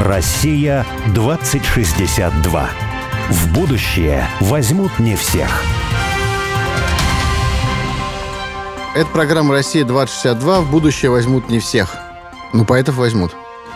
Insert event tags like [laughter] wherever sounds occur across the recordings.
Россия 2062. В будущее возьмут не всех. Это программа «Россия-2062». В будущее возьмут не всех. Ну, поэтов возьмут.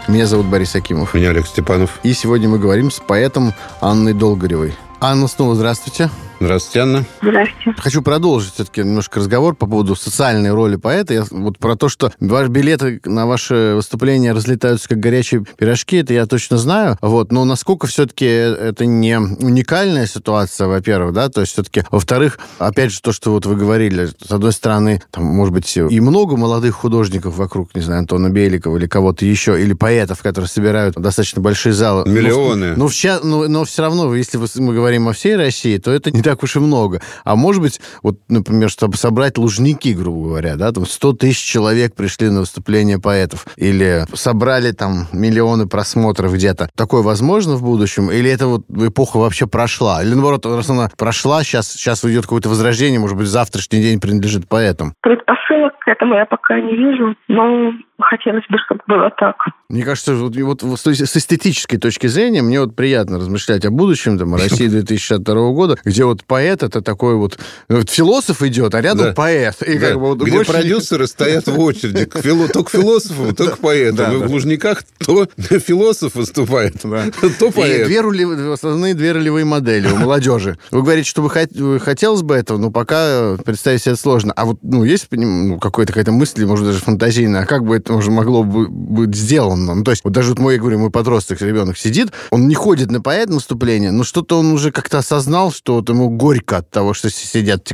Меня зовут Борис Акимов. Меня Олег Степанов. И сегодня мы говорим с поэтом Анной Долгоревой. Анна, снова здравствуйте. Здравствуйте, Анна. Здравствуйте. Хочу продолжить все-таки немножко разговор по поводу социальной роли поэта. Я, вот про то, что ваши билеты на ваше выступление разлетаются как горячие пирожки, это я точно знаю. Вот, но насколько все-таки это не уникальная ситуация, во-первых, да, то есть все-таки, во-вторых, опять же, то, что вот вы говорили, с одной стороны, там, может быть, и много молодых художников вокруг, не знаю, Антона Беликова или кого-то еще, или поэтов, которые собирают достаточно большие залы. Миллионы. Ну, но, но, но все равно, если мы говорим о всей России, то это не так уж и много. А может быть, вот, например, чтобы собрать лужники, грубо говоря, да, там 100 тысяч человек пришли на выступление поэтов, или собрали там миллионы просмотров где-то. Такое возможно в будущем? Или это вот эпоха вообще прошла? Или наоборот, раз она прошла, сейчас, сейчас идет какое-то возрождение, может быть, завтрашний день принадлежит поэтам? Предпосылок к этому я пока не вижу, но хотелось бы, чтобы было так. Мне кажется, вот, вот с эстетической точки зрения мне вот приятно размышлять о будущем, там, о [laughs] России 2062 года, где вот поэт это такой вот, вот философ идет, а рядом да. поэт. И да. как бы, вот, где больше... продюсеры стоят в очереди к фило... то к философу, то к поэту. Да, и в Лужниках то [laughs] философ выступает, то поэт. И две рули... основные две ролевые модели у молодежи. Вы говорите, что вы хот... хотелось бы этого, но пока представить себе это сложно. А вот ну, есть ну, какая-то какая-то мысль, может, даже фантазийная, а как бы это уже могло бы быть сделано? Ну, то есть, вот даже вот мой, я говорю, мой подросток, ребенок сидит, он не ходит на поэт наступление, но что-то он уже как-то осознал, что вот ему горько от того, что сидят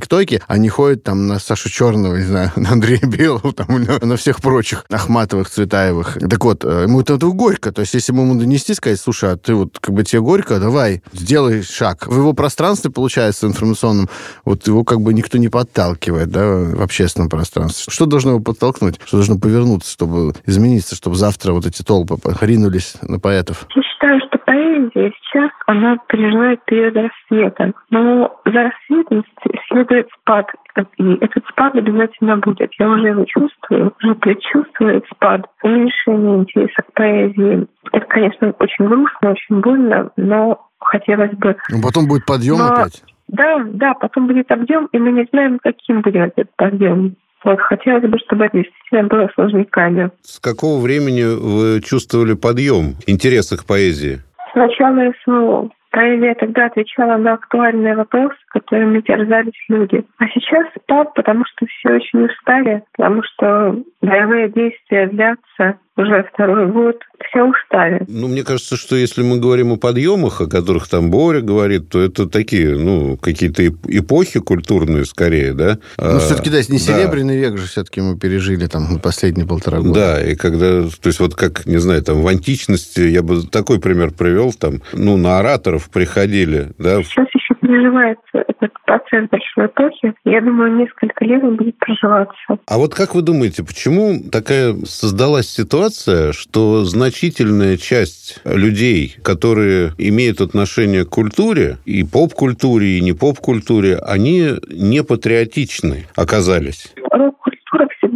а не ходят там на Сашу Черного, не знаю, [laughs] на Андрея Белого, там, на всех прочих Ахматовых, Цветаевых. Так вот, э, ему это, это горько. То есть, если ему донести, сказать, слушай, а ты вот как бы тебе горько, давай, сделай шаг. В его пространстве, получается, информационном, вот его как бы никто не подталкивает, да, в общественном пространстве. Что должно его подтолкнуть? Что должно повернуться, чтобы измениться, чтобы завтра вот эти толпы ринулись на поэтов? Я считаю, поэзия сейчас, она переживает период рассвета. Но за рассветом следует спад. И этот спад обязательно будет. Я уже его чувствую, уже предчувствую спад, уменьшение интереса к поэзии. Это, конечно, очень грустно, очень больно, но хотелось бы... Но потом будет подъем но... опять. Да, да, потом будет объем, и мы не знаем, каким будет этот подъем. Вот, хотелось бы, чтобы это действительно было сложниками. С какого времени вы чувствовали подъем интереса к поэзии? С начала СВО. Поэзия тогда отвечала на актуальные вопросы, которыми терзались люди. А сейчас так, потому что все очень устали, потому что боевые действия длятся, уже второй год, все устали. Ну, мне кажется, что если мы говорим о подъемах, о которых там Боря говорит, то это такие, ну, какие-то эпохи культурные скорее, да? Ну, все-таки, да, не серебряный да. век же все-таки мы пережили там последние полтора года. Да, и когда, то есть вот как, не знаю, там в античности, я бы такой пример привел, там, ну, на ораторов приходили, да? Сейчас еще переживается этот процесс большой эпохи. Я думаю, несколько лет он будет проживаться. А вот как вы думаете, почему такая создалась ситуация, что значительная часть людей, которые имеют отношение к культуре, и поп-культуре, и не поп-культуре, они не патриотичны оказались?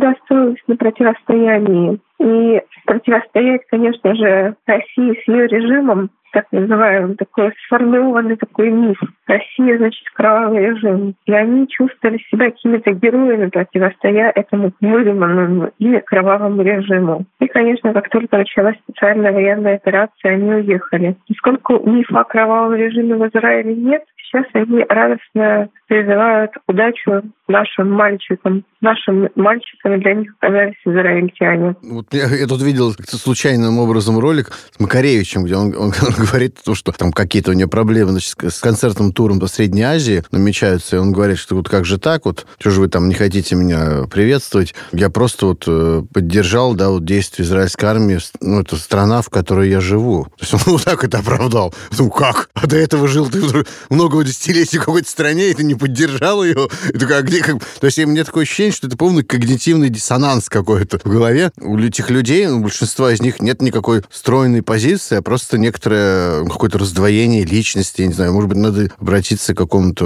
На противостоянии. И противостоять, конечно же, России с ее режимом так называемый, такой сформированный такой миф. Россия, значит, кровавый режим. И они чувствовали себя какими-то героями, противостоя этому выдуманному ими кровавому режиму. И, конечно, как только началась специальная военная операция, они уехали. Поскольку мифа о кровавом режиме в Израиле нет, сейчас они радостно призывают удачу нашим мальчикам. Нашим мальчиками для них оказались израильтяне. Вот я, я тут видел случайным образом ролик с Макаревичем, где он, он, он говорит, что там какие-то у него проблемы значит, с концертным туром по Средней Азии намечаются, и он говорит, что вот как же так, вот, что же вы там не хотите меня приветствовать? Я просто вот э, поддержал, да, вот действия израильской армии, ну, это страна, в которой я живу. То есть он вот так это оправдал. Ну, как? А до этого жил ты много его десятилетие в какой-то стране, и ты не поддержал ее. И такой, а где, как... То есть у меня такое ощущение, что это полный когнитивный диссонанс какой-то в голове. У этих людей, у большинства из них нет никакой стройной позиции, а просто некоторое какое-то раздвоение личности, я не знаю, может быть, надо обратиться к какому-то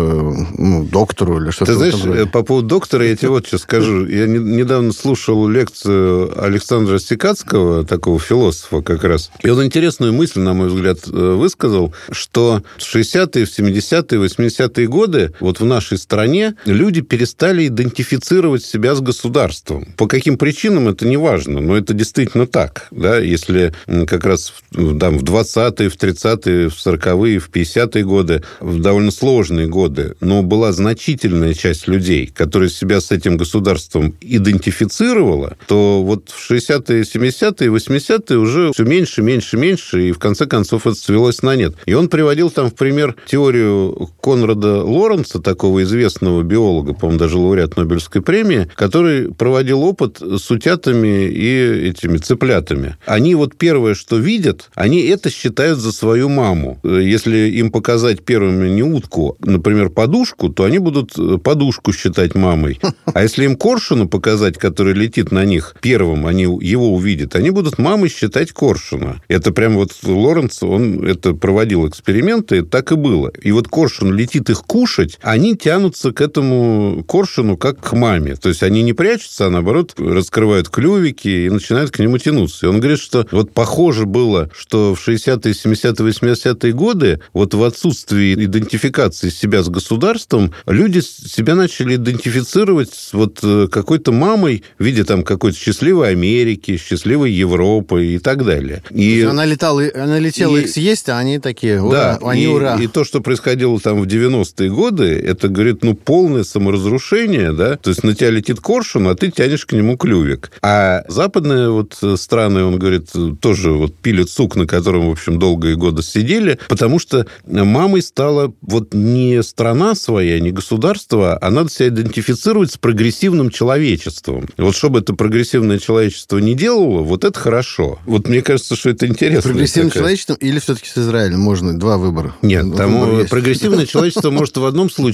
ну, доктору или что-то. Ты знаешь, по поводу доктора я тебе вот что скажу. Я недавно слушал лекцию Александра Стекацкого, такого философа как раз, и он интересную мысль, на мой взгляд, э, высказал, что в 60-е, в 70-е, 80-е годы вот в нашей стране люди перестали идентифицировать себя с государством. По каким причинам, это не важно, но это действительно так. Да? Если как раз там, в 20-е, в 30-е, в 40-е, в 50-е годы, в довольно сложные годы, но была значительная часть людей, которые себя с этим государством идентифицировала, то вот в 60-е, 70-е, 80-е уже все меньше, меньше, меньше, и в конце концов это свелось на нет. И он приводил там в пример теорию Конрада Лоренца, такого известного биолога, по-моему, даже лауреат Нобелевской премии, который проводил опыт с утятами и этими цыплятами. Они вот первое, что видят, они это считают за свою маму. Если им показать первыми не утку, например, подушку, то они будут подушку считать мамой. А если им коршуну показать, который летит на них первым, они его увидят, они будут мамой считать коршуна. Это прям вот Лоренц, он это проводил эксперименты, так и было. И вот коршун летит их кушать, они тянутся к этому коршуну как к маме. То есть они не прячутся, а наоборот раскрывают клювики и начинают к нему тянуться. И он говорит, что вот похоже было, что в 60-е, 70-е, 80-е годы вот в отсутствии идентификации себя с государством люди себя начали идентифицировать с вот э, какой-то мамой в виде там какой-то счастливой Америки, счастливой Европы и так далее. И... Она летала, она летела и... их съесть, а они такие, ура, да, они и, ура. И то, что происходило там в 90-е годы, это, говорит, ну, полное саморазрушение, да, то есть на тебя летит коршун, а ты тянешь к нему клювик. А западные вот страны, он говорит, тоже вот пилят сук, на котором, в общем, долгие годы сидели, потому что мамой стала вот не страна своя, не государство, а надо себя идентифицировать с прогрессивным человечеством. Вот чтобы это прогрессивное человечество не делало, вот это хорошо. Вот мне кажется, что это интересно. Прогрессивным такая... человечеством или все-таки с Израилем? Можно два выбора. Нет, там прогрессивное человечество может в одном случае [laughs]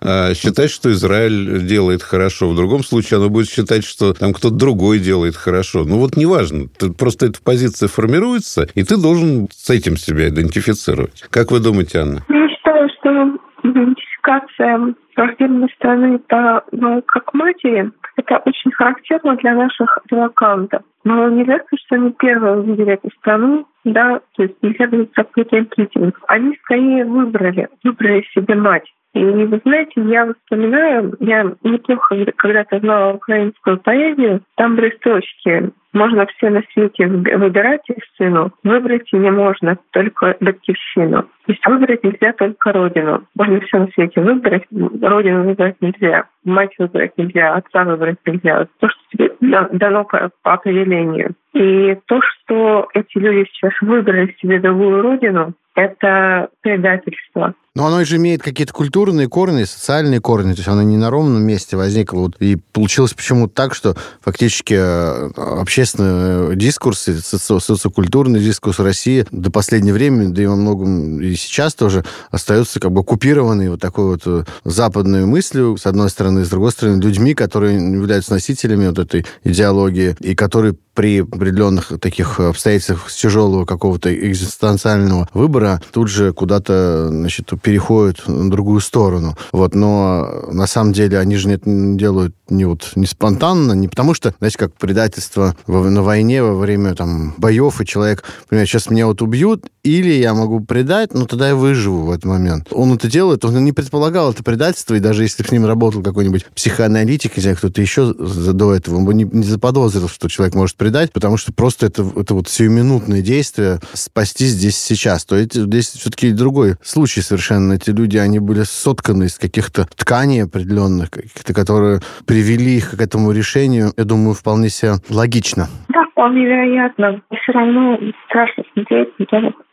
а, считать, что Израиль делает хорошо, в другом случае оно будет считать, что там кто-то другой делает хорошо. Ну вот неважно, просто эта позиция формируется, и ты должен с этим себя идентифицировать. Как вы думаете, Анна? Я считаю, что идентификация враждебной страны по, ну, как матери, это очень характерно для наших релакантов. Но нельзя сказать, что они первые увидели эту страну, да, то есть нельзя говорить о какой-то интуитивности. Они скорее выбрали, выбрали себе мать. И вы знаете, я вспоминаю, я неплохо когда-то знала украинскую поэзию, там были строчки можно все на свете выбирать сыну, выбрать не можно только батькивщину. То есть выбрать нельзя только родину. Можно все на свете выбрать, родину выбрать нельзя, мать выбрать нельзя, отца выбрать нельзя. То, что тебе дано по определению. И то, что эти люди сейчас выбрали себе другую родину, это предательство. Но оно же имеет какие-то культурные корни, социальные корни, то есть оно не на ровном месте возникло. Вот, и получилось почему-то так, что фактически э, общественный дискурс, соци социокультурный дискурс России до последнего времени, да и во многом и сейчас тоже остается как бы оккупированный вот такой вот э, западной мыслью, с одной стороны, с другой стороны, людьми, которые являются носителями вот этой идеологии, и которые при определенных таких обстоятельствах тяжелого какого-то экзистенциального выбора тут же куда-то, значит, переходят на другую сторону. Вот, но на самом деле они же это делают не вот не спонтанно, не потому что, знаете, как предательство на войне во время там боев, и человек, например, сейчас меня вот убьют, или я могу предать, но тогда я выживу в этот момент. Он это делает, он не предполагал это предательство, и даже если с ним работал какой-нибудь психоаналитик, или кто-то еще до этого, он бы не, не заподозрил, что человек может предать, потому что просто это, это вот сиюминутное действие спасти здесь сейчас. То есть здесь все-таки другой случай совершенно. Эти люди, они были сотканы из каких-то тканей определенных, каких-то, которые привели их к этому решению, я думаю, вполне себе логично. Да, вполне вероятно. Все равно страшно смотреть,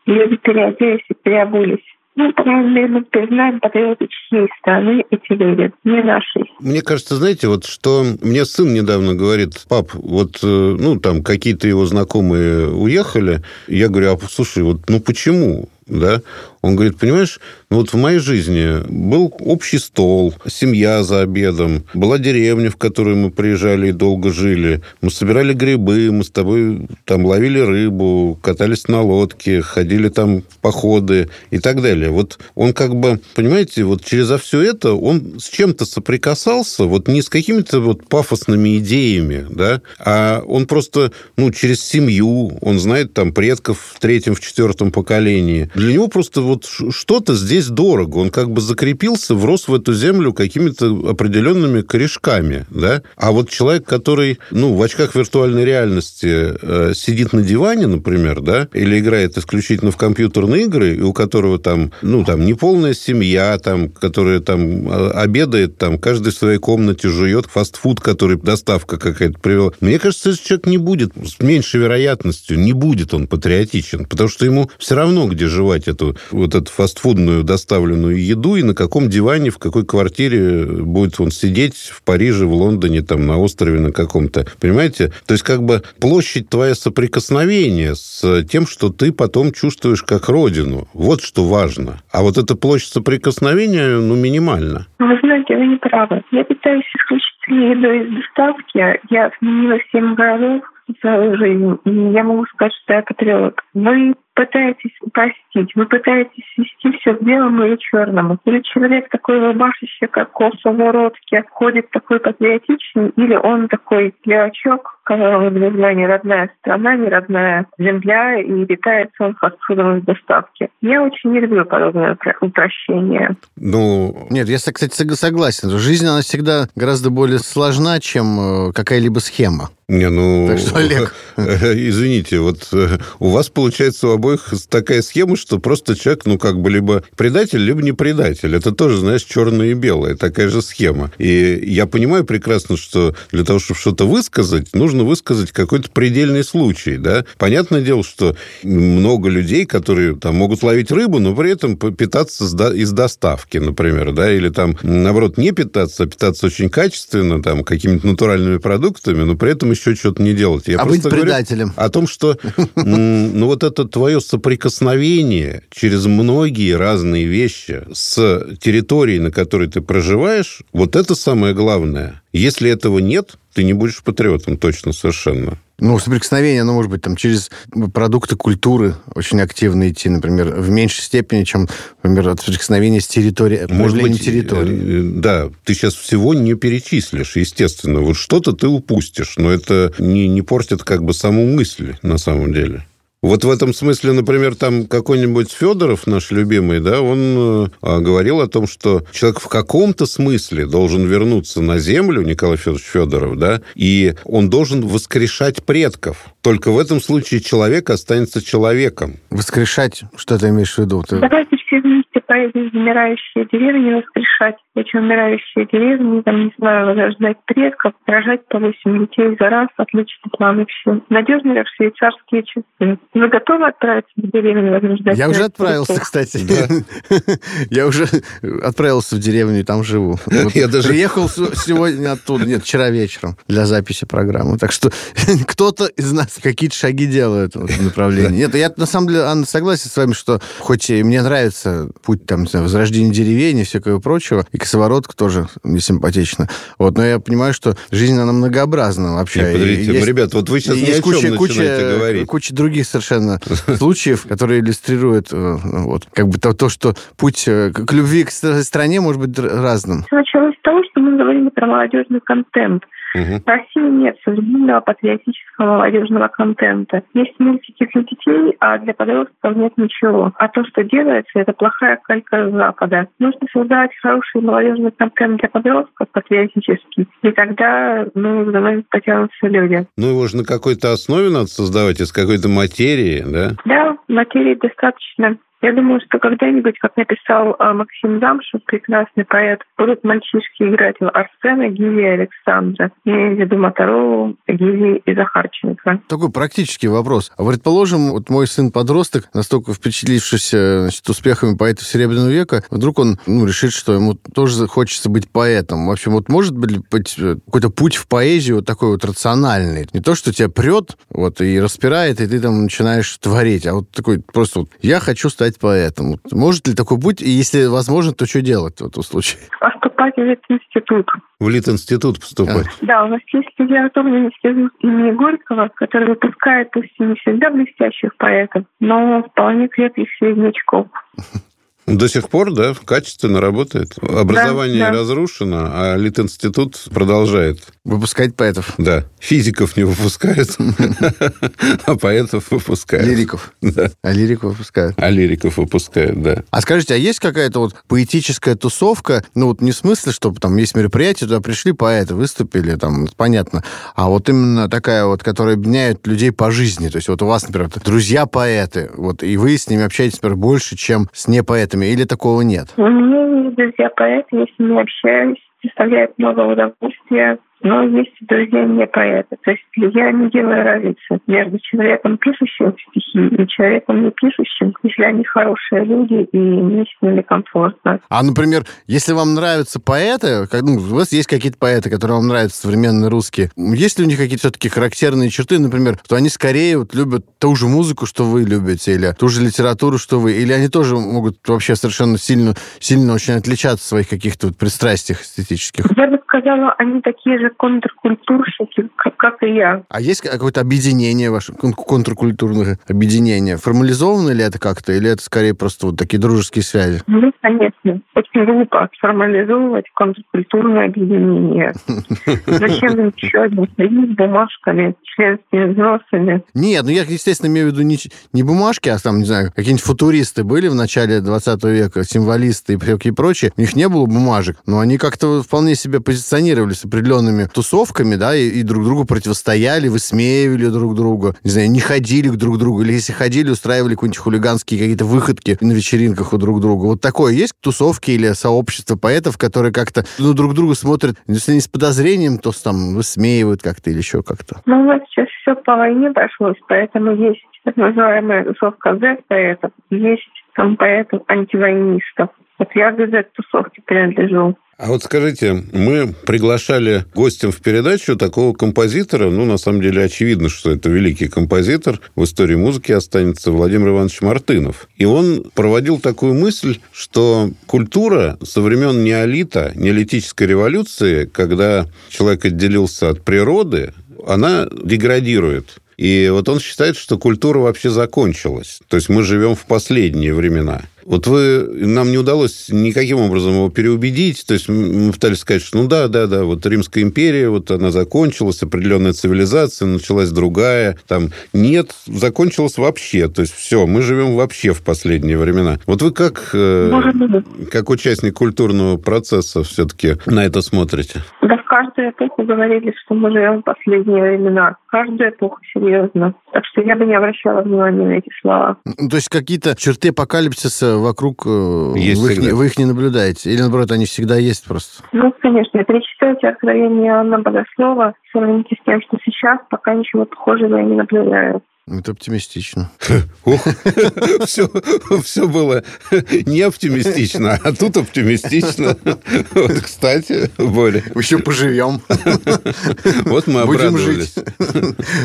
люди переоделись и переобулись. Ну, наверное, признаем патриоты чьей страны эти люди, не нашей. Мне кажется, знаете, вот что мне сын недавно говорит, пап, вот, э, ну, там какие-то его знакомые уехали, я говорю, а слушай, вот, ну, почему? Да? Он говорит, понимаешь, вот в моей жизни был общий стол, семья за обедом, была деревня, в которую мы приезжали и долго жили. Мы собирали грибы, мы с тобой там ловили рыбу, катались на лодке, ходили там в походы и так далее. Вот он как бы, понимаете, вот через все это он с чем-то соприкасался, вот не с какими-то вот пафосными идеями, да, а он просто, ну, через семью, он знает там предков в третьем, в четвертом поколении. Для него просто вот что-то здесь дорого. Он как бы закрепился, врос в эту землю какими-то определенными корешками, да. А вот человек, который, ну, в очках виртуальной реальности э, сидит на диване, например, да, или играет исключительно в компьютерные игры, и у которого там, ну, там, неполная семья, там, которая там э, обедает, там, каждый в своей комнате жует фастфуд, который доставка какая-то привела. Мне кажется, этот человек не будет, с меньшей вероятностью, не будет он патриотичен, потому что ему все равно, где жевать эту вот эту фастфудную доставленную еду и на каком диване, в какой квартире будет он сидеть в Париже, в Лондоне, там, на острове на каком-то. Понимаете? То есть, как бы площадь твоя соприкосновения с тем, что ты потом чувствуешь как родину. Вот что важно. А вот эта площадь соприкосновения, ну, минимальна. Вы знаете, вы не правы. Я питаюсь исключительно едой из доставки. Я сменила 7 городов свою жизнь. И я могу сказать, что я патриот. Вы пытаетесь упростить, вы пытаетесь свести все к белому или черному. Или человек такой рубашище, как коса в уродке, ходит такой патриотичный, или он такой левачок, которого нужна не родная страна, не родная земля, и питается он фастфудом из доставки. Я очень не люблю подобное упрощение. Ну, нет, я, кстати, согласен. Жизнь, она всегда гораздо более сложна, чем э, какая-либо схема. Не, ну, так что, Олег... [laughs] извините, вот э, у вас получается у обоих такая схема, что просто человек, ну, как бы либо предатель, либо не предатель. Это тоже, знаешь, черное и белое, такая же схема. И я понимаю прекрасно, что для того, чтобы что-то высказать, нужно высказать какой-то предельный случай, да. Понятное дело, что много людей, которые там могут ловить рыбу, но при этом питаться из доставки, например, да, или там, наоборот, не питаться, а питаться очень качественно, там, какими-то натуральными продуктами, но при этом еще что-то не делать. Я а быть предателем. О том, что ну, вот это твое соприкосновение через многие разные вещи с территорией, на которой ты проживаешь, вот это самое главное. Если этого нет, ты не будешь патриотом точно совершенно. Ну, соприкосновение, оно может быть там через продукты культуры очень активно идти, например, в меньшей степени, чем, например, от соприкосновения с территорией, может быть, территории. Э, да, ты сейчас всего не перечислишь, естественно. Вот что-то ты упустишь, но это не, не портит как бы саму мысль на самом деле. Вот в этом смысле, например, там какой-нибудь Федоров, наш любимый, да, он э, говорил о том, что человек в каком-то смысле должен вернуться на землю, Николай Федорович Федоров, да, и он должен воскрешать предков. Только в этом случае человек останется человеком. Воскрешать? Что ты имеешь в виду? Давайте все вместе в умирающие деревни воскрешать эти умирающие деревни, там, не знаю, возрождать предков, рожать по 8 детей за раз, отличный план и все. Надежно как швейцарские часы. Вы готовы отправиться в деревню возрождать? Я уже отправился, кстати. [laughs] Я уже отправился в деревню и там живу. Я даже приехал сегодня оттуда, нет, вчера вечером для записи программы. Так что [laughs] кто-то из нас какие-то шаги делает в этом направлении. Нет, я на самом деле, Анна, согласен с вами, что хоть и мне нравится путь там, возрождения деревень и всякого прочего, и косоворотка тоже мне симпатична. Вот, но я понимаю, что жизнь, она многообразна вообще. Нет, подождите, есть, ребят, вот вы сейчас есть куча, куча, говорить. Куча других совершенно [laughs] случаев, которые иллюстрируют э, вот, как бы то, то, что путь э, к любви к стране может быть разным. Началось с того, что мы говорили про молодежный контент. Угу. В России нет современного патриотического молодежного контента. Есть мультики для детей, а для подростков нет ничего. А то, что делается, это плохая калька Запада. Нужно создавать хороший молодежный контент для подростков, патриотический, и тогда ну, за нами потянутся люди. Ну, его же на какой-то основе надо создавать, из какой-то материи, да? Да, материи достаточно. Я думаю, что когда-нибудь, как написал а, Максим Замшев, прекрасный поэт, будут мальчишки играть в Арсена, Гия и Александра. Виду Моторолу, Гиви и Захарченко. Такой практический вопрос. А предположим, вот мой сын-подросток, настолько впечатлившийся значит, успехами поэтов Серебряного века, вдруг он ну, решит, что ему тоже хочется быть поэтом. В общем, вот может быть какой-то путь в поэзию вот такой вот рациональный? Не то, что тебя прет вот, и распирает, и ты там начинаешь творить, а вот такой просто вот, я хочу стать поэтом. Может ли такой путь? И если возможно, то что делать в этом случае? Поступать в институт. В Лит-институт поступать? Да, у нас есть литературный институт имени Горького, который выпускает пусть не всегда блестящих поэтов, но вполне крепких среднячков. До сих пор, да, качественно работает. Образование да, да. разрушено, а Литинститут продолжает. Выпускать поэтов. Да. Физиков не выпускает, а поэтов выпускает. Лириков. Да. А лириков выпускают. А лириков выпускают, да. А скажите, а есть какая-то вот поэтическая тусовка? Ну, вот не в смысле, что там есть мероприятие, туда пришли поэты, выступили, там, понятно. А вот именно такая вот, которая объединяет людей по жизни. То есть вот у вас, например, друзья-поэты, вот, и вы с ними общаетесь, например, больше, чем с непоэтами поэтами, или такого нет? У меня есть друзья-поэты, я с ними общаюсь, доставляет много удовольствия но есть друзья не поэты. То есть я не делаю разницы между человеком, пишущим стихи, и человеком, не пишущим, если они хорошие люди, и мне с ними комфортно. А, например, если вам нравятся поэты, как, ну, у вас есть какие-то поэты, которые вам нравятся, современные русские, есть ли у них какие-то все-таки характерные черты, например, что они скорее вот любят ту же музыку, что вы любите, или ту же литературу, что вы, или они тоже могут вообще совершенно сильно, сильно очень отличаться в своих каких-то вот пристрастиях эстетических? Я бы сказала, они такие же же контркультурщики, как, как и я. А есть какое-то объединение ваше, контркультурное объединение? Формализовано ли это как-то, или это скорее просто вот такие дружеские связи? Ну, конечно. Очень глупо формализовывать контркультурное объединение. [laughs] Зачем еще один союз с бумажками, членскими взносами? Нет, ну я, естественно, имею в виду не, не бумажки, а там, не знаю, какие-нибудь футуристы были в начале 20 века, символисты и прочие. У них не было бумажек, но они как-то вполне себя позиционировали с определенными разными тусовками, да, и, и друг другу противостояли, высмеивали друг друга, не знаю, не ходили к друг другу, или если ходили, устраивали какие-нибудь хулиганские какие-то выходки на вечеринках у друг друга. Вот такое есть тусовки или сообщество поэтов, которые как-то ну, друг другу смотрят, если не с подозрением, то там высмеивают как-то или еще как-то? Ну, нас сейчас все по войне прошлось, поэтому есть так называемая тусовка Z-поэтов, есть там поэтов-антивойнистов. Вот я к Z-тусовке принадлежу. А вот скажите, мы приглашали гостем в передачу такого композитора, ну, на самом деле, очевидно, что это великий композитор, в истории музыки останется Владимир Иванович Мартынов. И он проводил такую мысль, что культура со времен неолита, неолитической революции, когда человек отделился от природы, она деградирует. И вот он считает, что культура вообще закончилась. То есть мы живем в последние времена. Вот вы, нам не удалось никаким образом его переубедить. То есть мы пытались сказать, что ну да, да, да, вот Римская империя, вот она закончилась, определенная цивилизация, началась другая. Там нет, закончилась вообще. То есть все, мы живем вообще в последние времена. Вот вы как, э, как участник культурного процесса все-таки на это смотрите? Да в каждую эпоху говорили, что мы живем в последние времена. Каждую эпоху, серьезно. Так что я бы не обращала внимания на эти слова. То есть какие-то черты апокалипсиса вокруг э, есть вы, их, вы их не наблюдаете? Или, наоборот, они всегда есть просто? Ну, конечно. Перечитайте откровение Анна Богослова, сравните с тем, что сейчас, пока ничего похожего я не наблюдаю. Это оптимистично. [laughs] Ох, [laughs] все, все было не оптимистично, а тут оптимистично. Вот, кстати, Боря. Еще поживем. Вот мы обрадовались.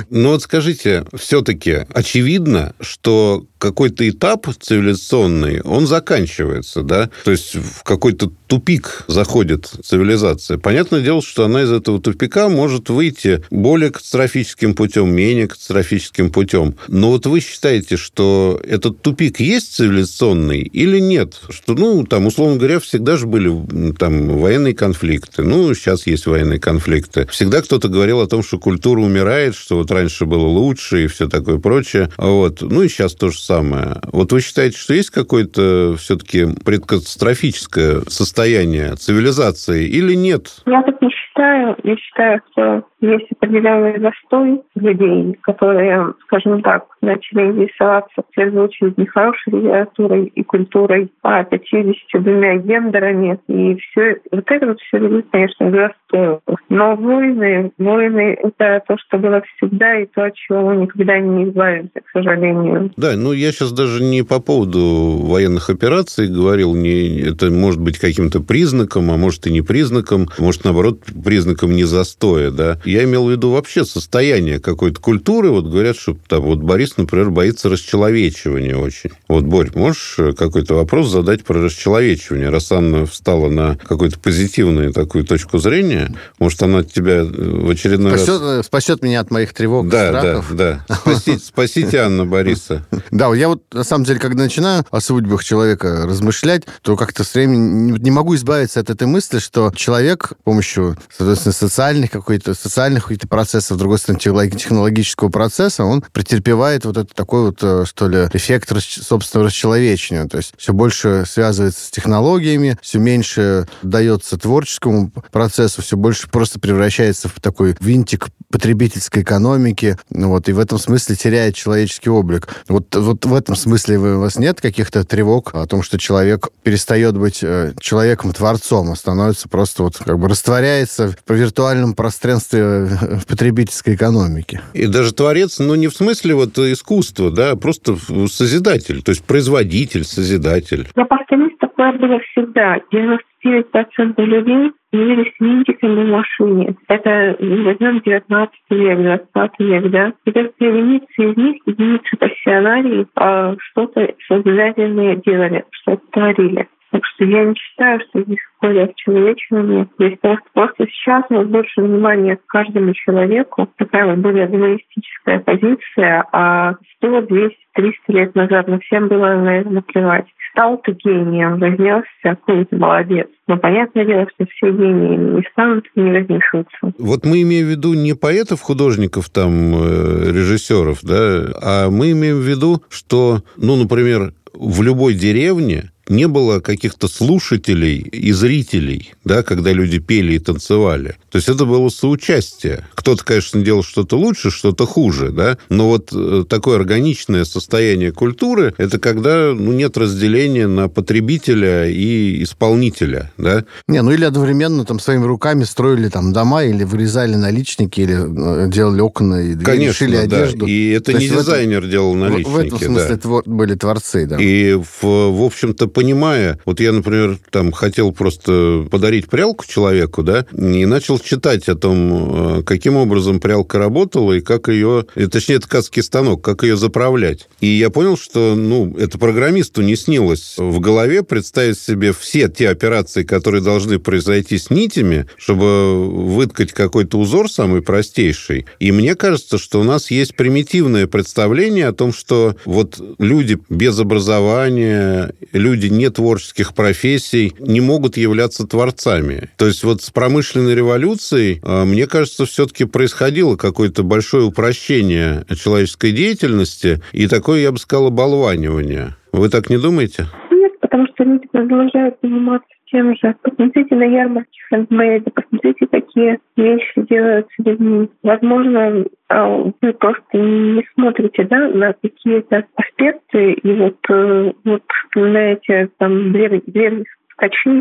Но вот скажите, все-таки очевидно, что какой-то этап цивилизационный, он заканчивается, да? То есть в какой-то тупик заходит цивилизация. Понятное дело, что она из этого тупика может выйти более катастрофическим путем, менее катастрофическим путем. Но вот вы считаете, что этот тупик есть цивилизационный или нет? Что, ну, там, условно говоря, всегда же были там военные конфликты. Ну, сейчас есть военные конфликты. Всегда кто-то говорил о том, что культура умирает, что вот раньше было лучше и все такое прочее. Вот. Ну, и сейчас то же самое. Вот вы считаете, что есть какое-то все-таки предкатастрофическое состояние цивилизации или нет? Я так не считаю. Я считаю, что есть определенный застой людей, которые, скажем так, начали интересоваться в первую очередь не хорошей литературой и культурой, а 52 гендерами. И все вот это вот все ведет, конечно, к застою. Но войны, войны — это то, что было всегда, и то, от чего никогда не избавимся, к сожалению. Да, ну я сейчас даже не по поводу военных операций говорил, не, это может быть каким-то признаком, а может и не признаком, может, наоборот, признаком не застоя, да. Я имел в виду вообще состояние какой-то культуры. Вот говорят, что там вот Борис, например, боится расчеловечивания очень. Вот, Борь, можешь какой-то вопрос задать про расчеловечивание? Раз Анна встала на какую-то позитивную такую точку зрения, может, она тебя в очередной спасет, раз... Спасет меня от моих тревог да, страхов. Да, да, [laughs] Спасите, спасите Анна Бориса. Да, я вот, на самом деле, когда начинаю о судьбах человека размышлять, то как-то с временем не могу избавиться от этой мысли, что человек с помощью, соответственно, социальных какой-то социальных каких-то процессов, с другой стороны, технологического процесса, он претерпевает вот это такой вот, э, что ли, эффект собственного расчеловечения. То есть все больше связывается с технологиями, все меньше дается творческому процессу, все больше просто превращается в такой винтик потребительской экономики, ну вот, и в этом смысле теряет человеческий облик. Вот, вот в этом смысле у вас нет каких-то тревог о том, что человек перестает быть э, человеком-творцом, а становится просто вот как бы растворяется в виртуальном пространстве э, потребительской экономики? И даже творец, ну, не в смысле вот искусства, да, а просто созидатель, то есть производитель, созидатель. Я повторюсь, такое было всегда. 99% людей явились винтиками в машине. Это возьмем 19 век, 20 век, да. И как единицы из них, единицы пассионарий, а что-то сознательное делали, что-то творили. Так что я не считаю, что здесь какое-то расчеловечивание. Здесь просто, сейчас у нас больше внимания к каждому человеку. Такая вот более гуманистическая позиция. А 100, 200, 300 лет назад на всем было на это наплевать. Стал ты гением, вознесся, какой ты молодец. Но понятное дело, что все гении не станут и не вознесутся. Вот мы имеем в виду не поэтов, художников, там, э, режиссеров, да, а мы имеем в виду, что, ну, например, в любой деревне не было каких-то слушателей и зрителей, да, когда люди пели и танцевали. То есть это было соучастие. Кто-то, конечно, делал что-то лучше, что-то хуже, да, но вот э, такое органичное состояние культуры – это когда ну, нет разделения на потребителя и исполнителя, да. Не, ну или одновременно там своими руками строили там дома или вырезали наличники, или э, делали окна и двери, Конечно, шили да. одежду. И это То не в этом- дизайнер делал наличники, В этом смысле да. это были творцы, да. И, в, в общем-то, понимая, вот я, например, там хотел просто подарить прялку человеку, да, и начал читать о том, э, каким образом прялка работала и как ее, и, точнее, ткацкий станок, как ее заправлять. И я понял, что, ну, это программисту не снилось в голове представить себе все те операции, которые должны произойти с нитями, чтобы выткать какой-то узор самый простейший. И мне кажется, что у нас есть примитивное представление о том, что вот люди без образования, люди не творческих профессий не могут являться творцами. То есть вот с промышленной революцией, э, мне кажется, все-таки происходило какое-то большое упрощение человеческой деятельности и такое, я бы сказал, оболванивание. Вы так не думаете? Нет, потому что люди продолжают заниматься тем же. Посмотрите на ярмарки хендмейда, посмотрите, какие вещи делаются людьми. Возможно, а, вы просто не смотрите да, на какие-то аспекты, и вот, э, вот вспоминаете там древних, древних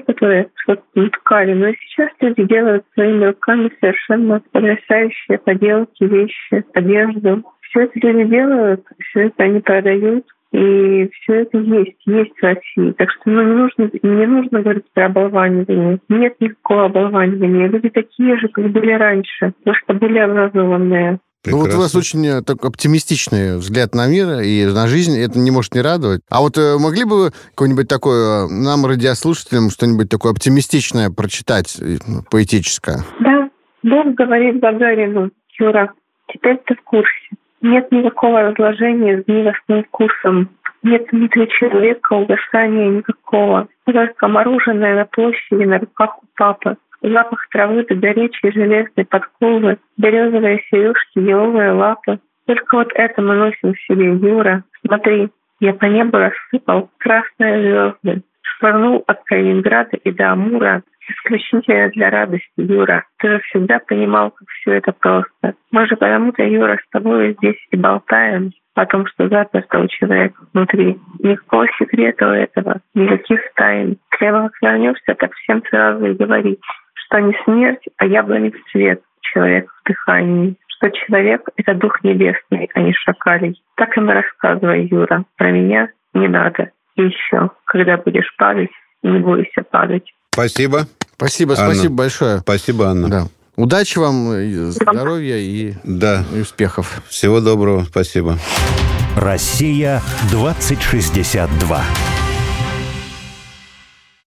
которые что-то ткали. Но сейчас люди делают своими руками совершенно потрясающие поделки, вещи, одежду. Все это люди делают, все это они продают. И все это есть, есть в России. Так что ну, не, нужно, не нужно говорить про оболванивание. Нет никакого оболванивания. Люди такие же, как были раньше, просто более образованные. Ну вот у вас очень э, так, оптимистичный взгляд на мир и на жизнь. Это не может не радовать. А вот э, могли бы вы какое-нибудь такое, э, нам, радиослушателям, что-нибудь такое оптимистичное прочитать, ну, поэтическое? Да, Бог говорит Гагарину, Юра, теперь ты в курсе. Нет никакого разложения с гнилостным вкусом. Нет внутри человека угасания никакого. Только мороженое на площади на руках у папы. Запах травы до горячей железной подковы, березовые сережки, еловые лапы. Только вот это мы носим в себе, Юра. Смотри, я по небу рассыпал красные звезды. Швырнул от Калининграда и до Амура исключительно для радости, Юра. Ты же всегда понимал, как все это просто. Мы же потому-то, Юра, с тобой здесь и болтаем о том, что заперто у человека внутри. Никакого секрета у этого, никаких тайн. Когда вернешься, так всем сразу и говорить, что не смерть, а яблони в цвет человек в дыхании что человек — это дух небесный, а не шакалий. Так им рассказывай, Юра. Про меня не надо. И еще, когда будешь падать, не бойся падать. Спасибо. Спасибо, Анна. спасибо большое. Спасибо, Анна. Да. Удачи вам, и здоровья и, Да. и успехов. Всего доброго. Спасибо. Россия 2062.